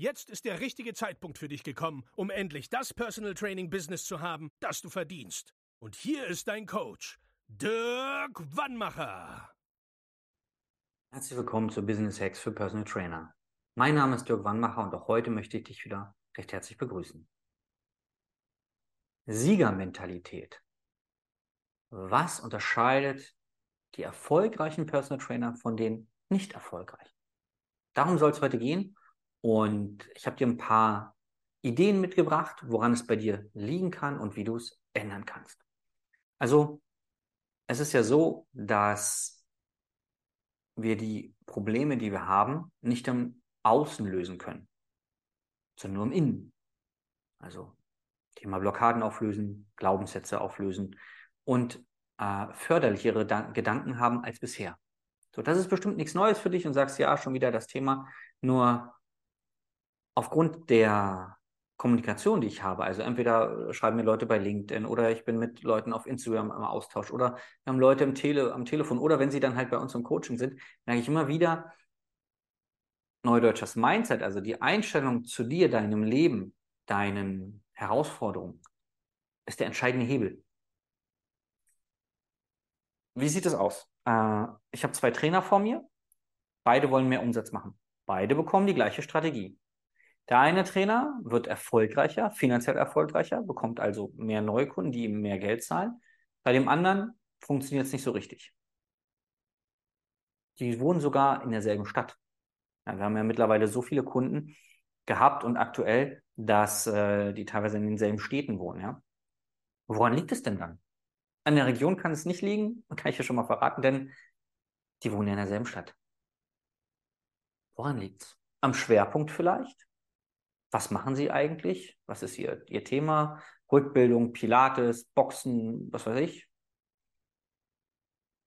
Jetzt ist der richtige Zeitpunkt für dich gekommen, um endlich das Personal Training Business zu haben, das du verdienst. Und hier ist dein Coach, Dirk Wannmacher. Herzlich willkommen zu Business Hacks für Personal Trainer. Mein Name ist Dirk Wannmacher und auch heute möchte ich dich wieder recht herzlich begrüßen. Siegermentalität. Was unterscheidet die erfolgreichen Personal Trainer von den nicht erfolgreichen? Darum soll es heute gehen und ich habe dir ein paar Ideen mitgebracht, woran es bei dir liegen kann und wie du es ändern kannst. Also, es ist ja so, dass wir die Probleme, die wir haben, nicht im Außen lösen können, sondern nur im Innen. Also Thema Blockaden auflösen, Glaubenssätze auflösen und äh, förderlichere da Gedanken haben als bisher. So, das ist bestimmt nichts Neues für dich und sagst ja schon wieder das Thema. Nur aufgrund der Kommunikation, die ich habe, also entweder schreiben mir Leute bei LinkedIn oder ich bin mit Leuten auf Instagram im Austausch oder wir haben Leute im Tele, am Telefon oder wenn sie dann halt bei uns im Coaching sind, merke ich immer wieder, Neudeutsches Mindset, also die Einstellung zu dir, deinem Leben, deinen Herausforderungen, ist der entscheidende Hebel. Wie sieht es aus? Äh, ich habe zwei Trainer vor mir, beide wollen mehr Umsatz machen. Beide bekommen die gleiche Strategie. Der eine Trainer wird erfolgreicher, finanziell erfolgreicher, bekommt also mehr Neukunden, die ihm mehr Geld zahlen. Bei dem anderen funktioniert es nicht so richtig. Die wohnen sogar in derselben Stadt. Ja, wir haben ja mittlerweile so viele Kunden gehabt und aktuell, dass äh, die teilweise in denselben Städten wohnen. Ja? Woran liegt es denn dann? An der Region kann es nicht liegen, kann ich ja schon mal verraten, denn die wohnen ja in derselben Stadt. Woran liegt es? Am Schwerpunkt vielleicht? Was machen Sie eigentlich? Was ist Ihr, Ihr Thema? Rückbildung, Pilates, Boxen, was weiß ich?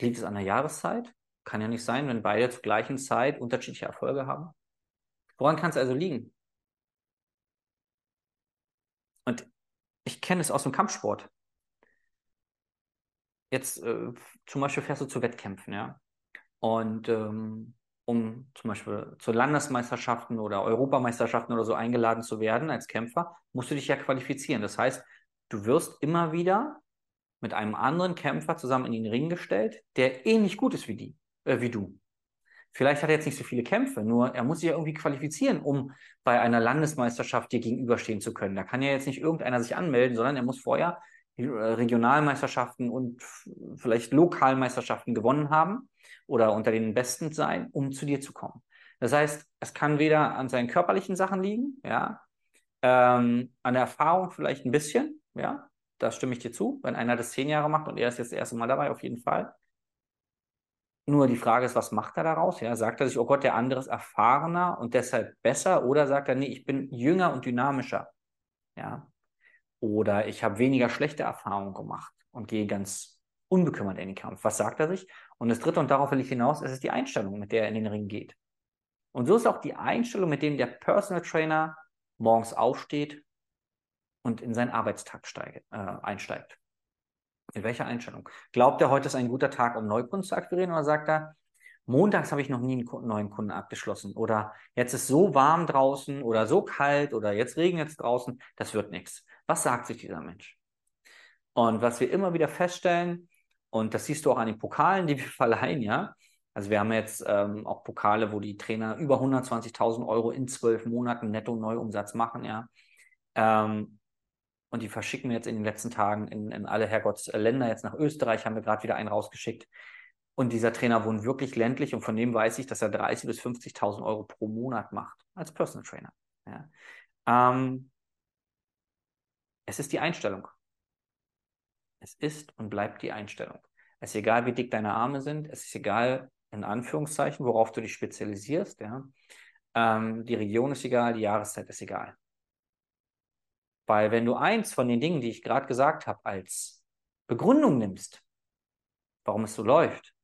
Liegt es an der Jahreszeit? Kann ja nicht sein, wenn beide zur gleichen Zeit unterschiedliche Erfolge haben. Woran kann es also liegen? Und ich kenne es aus dem Kampfsport. Jetzt äh, zum Beispiel fährst du zu Wettkämpfen, ja. Und ähm, um zum Beispiel zu Landesmeisterschaften oder Europameisterschaften oder so eingeladen zu werden als Kämpfer, musst du dich ja qualifizieren. Das heißt, du wirst immer wieder mit einem anderen Kämpfer zusammen in den Ring gestellt, der ähnlich gut ist wie die, äh, wie du. Vielleicht hat er jetzt nicht so viele Kämpfe, nur er muss sich ja irgendwie qualifizieren, um bei einer Landesmeisterschaft dir gegenüberstehen zu können. Da kann ja jetzt nicht irgendeiner sich anmelden, sondern er muss vorher Regionalmeisterschaften und vielleicht Lokalmeisterschaften gewonnen haben oder unter den Besten sein, um zu dir zu kommen. Das heißt, es kann weder an seinen körperlichen Sachen liegen, ja, ähm, an der Erfahrung vielleicht ein bisschen, ja, da stimme ich dir zu. Wenn einer das zehn Jahre macht und er ist jetzt das erste Mal dabei, auf jeden Fall. Nur die Frage ist, was macht er daraus? Ja, sagt er sich, oh Gott, der andere ist erfahrener und deshalb besser? Oder sagt er, nee, ich bin jünger und dynamischer? Ja. Oder ich habe weniger schlechte Erfahrungen gemacht und gehe ganz unbekümmert in den Kampf. Was sagt er sich? Und das dritte, und darauf will ich hinaus, ist es die Einstellung, mit der er in den Ring geht. Und so ist auch die Einstellung, mit dem der Personal Trainer morgens aufsteht und in seinen Arbeitstag steige, äh, einsteigt. In welcher Einstellung? Glaubt er, heute ist ein guter Tag, um Neukunden zu akquirieren, oder sagt er, montags habe ich noch nie einen neuen Kunden abgeschlossen oder jetzt ist so warm draußen oder so kalt oder jetzt regnet es draußen, das wird nichts. Was sagt sich dieser Mensch? Und was wir immer wieder feststellen, und das siehst du auch an den Pokalen, die wir verleihen, ja. Also wir haben jetzt ähm, auch Pokale, wo die Trainer über 120.000 Euro in zwölf Monaten netto Neuumsatz machen, ja. Ähm, und die verschicken wir jetzt in den letzten Tagen in, in alle Herrgottsländer. Jetzt nach Österreich haben wir gerade wieder einen rausgeschickt. Und dieser Trainer wohnt wirklich ländlich und von dem weiß ich, dass er 30.000 bis 50.000 Euro pro Monat macht als Personal Trainer. Ja. Ähm, es ist die Einstellung. Es ist und bleibt die Einstellung. Es ist egal, wie dick deine Arme sind. Es ist egal, in Anführungszeichen, worauf du dich spezialisierst. Ja. ähm, die Region ist egal, die Jahreszeit ist egal. Weil wenn du eins von den Dingen, die ich gerade gesagt habe, als Begründung nimmst, warum es so läuft,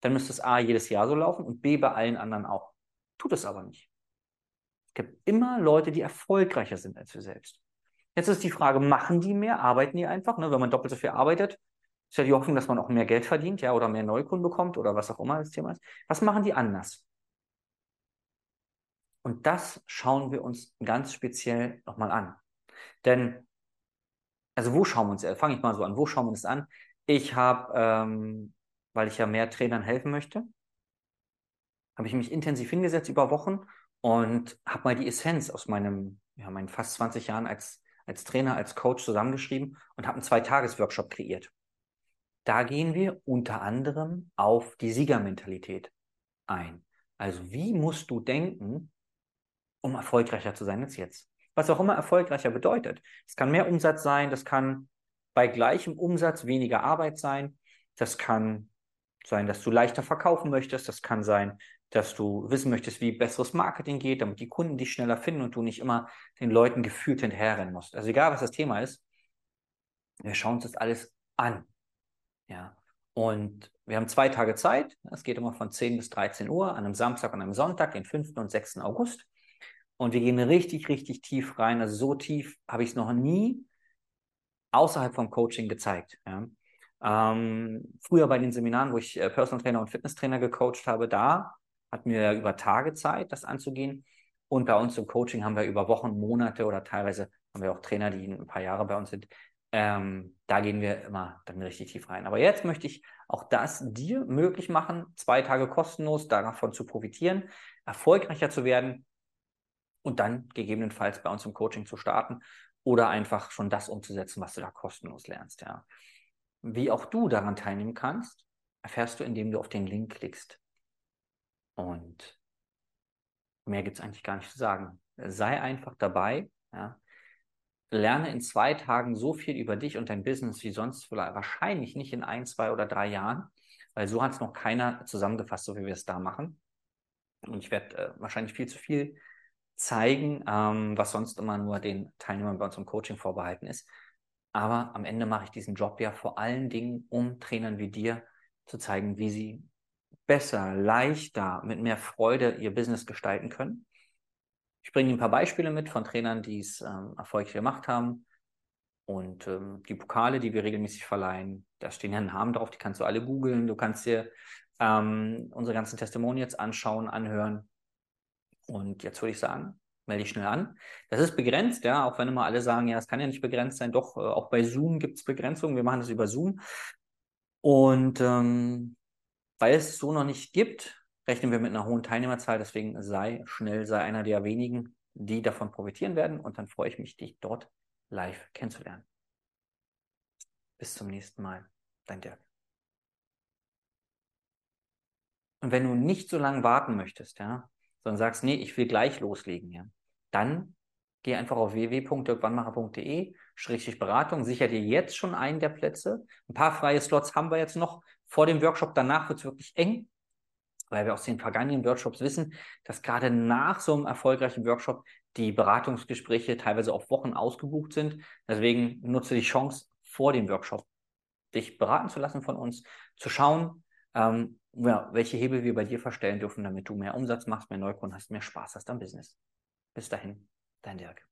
dann müsste es A jedes Jahr so laufen und B bei allen anderen auch. Tut es aber nicht. Es gibt immer Leute, die erfolgreicher sind als wir selbst. Jetzt ist die Frage, machen die mehr, arbeiten die einfach? Ne? Wenn man doppelt so viel arbeitet, ist ja die Hoffnung, dass man auch mehr Geld verdient, ja, oder mehr Neukunden bekommt oder was auch immer das Thema ist. Was machen die anders? Und das schauen wir uns ganz speziell nochmal an. Denn, also wo schauen wir uns, fange ich mal so an, wo schauen wir uns an? Ich habe, ähm, weil ich ja mehr Trainern helfen möchte, habe ich mich intensiv hingesetzt über Wochen und habe mal die Essenz aus meinem, ja, meinen fast 20 Jahren als, als Trainer, als Coach zusammengeschrieben und habe einen Zwei-Tages-Workshop kreiert. Da gehen wir unter anderem auf die Siegermentalität ein. Also wie musst du denken, um erfolgreicher zu sein als jetzt? Was auch immer erfolgreicher bedeutet. Es kann mehr Umsatz sein, das kann bei gleichem Umsatz weniger Arbeit sein, das kann sein, dass du leichter verkaufen möchtest, das kann sein, dass du wissen möchtest, wie besseres Marketing geht, damit die Kunden dich schneller finden und du nicht immer den Leuten gefühlt hinterherrennen musst. Also egal, was das Thema ist, wir schauen uns das alles an. Ja. Und wir haben zwei Tage Zeit. Es geht immer von 10 bis 13 Uhr an einem Samstag und einem Sonntag, den 5. und 6. August. Und wir gehen richtig, richtig tief rein. Also so tief habe ich es noch nie außerhalb vom Coaching gezeigt. Ja. Ähm, früher bei den Seminaren, wo ich äh, Personal Trainer und Fitnesstrainer gecoacht habe, da hatten wir über Tage Zeit, das anzugehen. Und bei uns im Coaching haben wir über Wochen, Monate oder teilweise haben wir auch Trainer, die ein paar Jahre bei uns sind, ähm, da gehen wir immer dann richtig tief rein. Aber jetzt möchte ich auch das dir möglich machen, zwei Tage kostenlos davon zu profitieren, erfolgreicher zu werden und dann gegebenenfalls bei uns im Coaching zu starten oder einfach schon das umzusetzen, was du da kostenlos lernst. Ja. Wie auch du daran teilnehmen kannst, erfährst du, indem du auf den Link klickst. Und mehr gibt es eigentlich gar nicht zu sagen. Sei einfach dabei. Ja lerne in zwei Tagen so viel über dich und dein Business wie sonst wahrscheinlich nicht in ein, zwei oder drei Jahren, weil so hat es noch keiner zusammengefasst, so wie wir es da machen. Und ich werde äh, wahrscheinlich viel zu viel zeigen, ähm, was sonst immer nur den Teilnehmern bei uns im Coaching vorbehalten ist. Aber am Ende mache ich diesen Job ja vor allen Dingen, um Trainern wie dir zu zeigen, wie sie besser, leichter, mit mehr Freude ihr Business gestalten können ich bringe ein paar Beispiele mit von Trainern, die es ähm, erfolgreich gemacht haben. Und ähm, die Pokale, die wir regelmäßig verleihen, da stehen ja Namen drauf, die kannst du alle googeln. Du kannst dir ähm, unsere ganzen Testimonials anschauen, anhören. Und jetzt würde ich sagen, melde dich schnell an. Das ist begrenzt, ja, auch wenn immer alle sagen, ja, es kann ja nicht begrenzt sein. Doch, äh, auch bei Zoom gibt es Begrenzungen. Wir machen das über Zoom. Und ähm, weil es so noch nicht gibt, rechnen wir mit einer hohen Teilnehmerzahl. Deswegen sei schnell, sei einer der wenigen, die davon profitieren werden. Und dann freue ich mich, dich dort live kennenzulernen. Bis zum nächsten Mal. Dein Dirk. Und wenn du nicht so lange warten möchtest, ja, sondern sagst, nee, ich will gleich loslegen, ja, dann geh einfach auf www.dirkwannmacher.de, Schrägstrich Beratung, sicher dir jetzt schon einen der Plätze. Ein paar freie Slots haben wir jetzt noch vor dem Workshop. Danach wird es wirklich eng weil wir aus den vergangenen Workshops wissen, dass gerade nach so einem erfolgreichen Workshop die Beratungsgespräche teilweise auf Wochen ausgebucht sind. Deswegen nutze die Chance vor dem Workshop, dich beraten zu lassen von uns, zu schauen, ähm, ja, welche Hebel wir bei dir verstellen dürfen, damit du mehr Umsatz machst, mehr Neukunden hast, mehr Spaß hast am Business. Bis dahin, dein Dirk.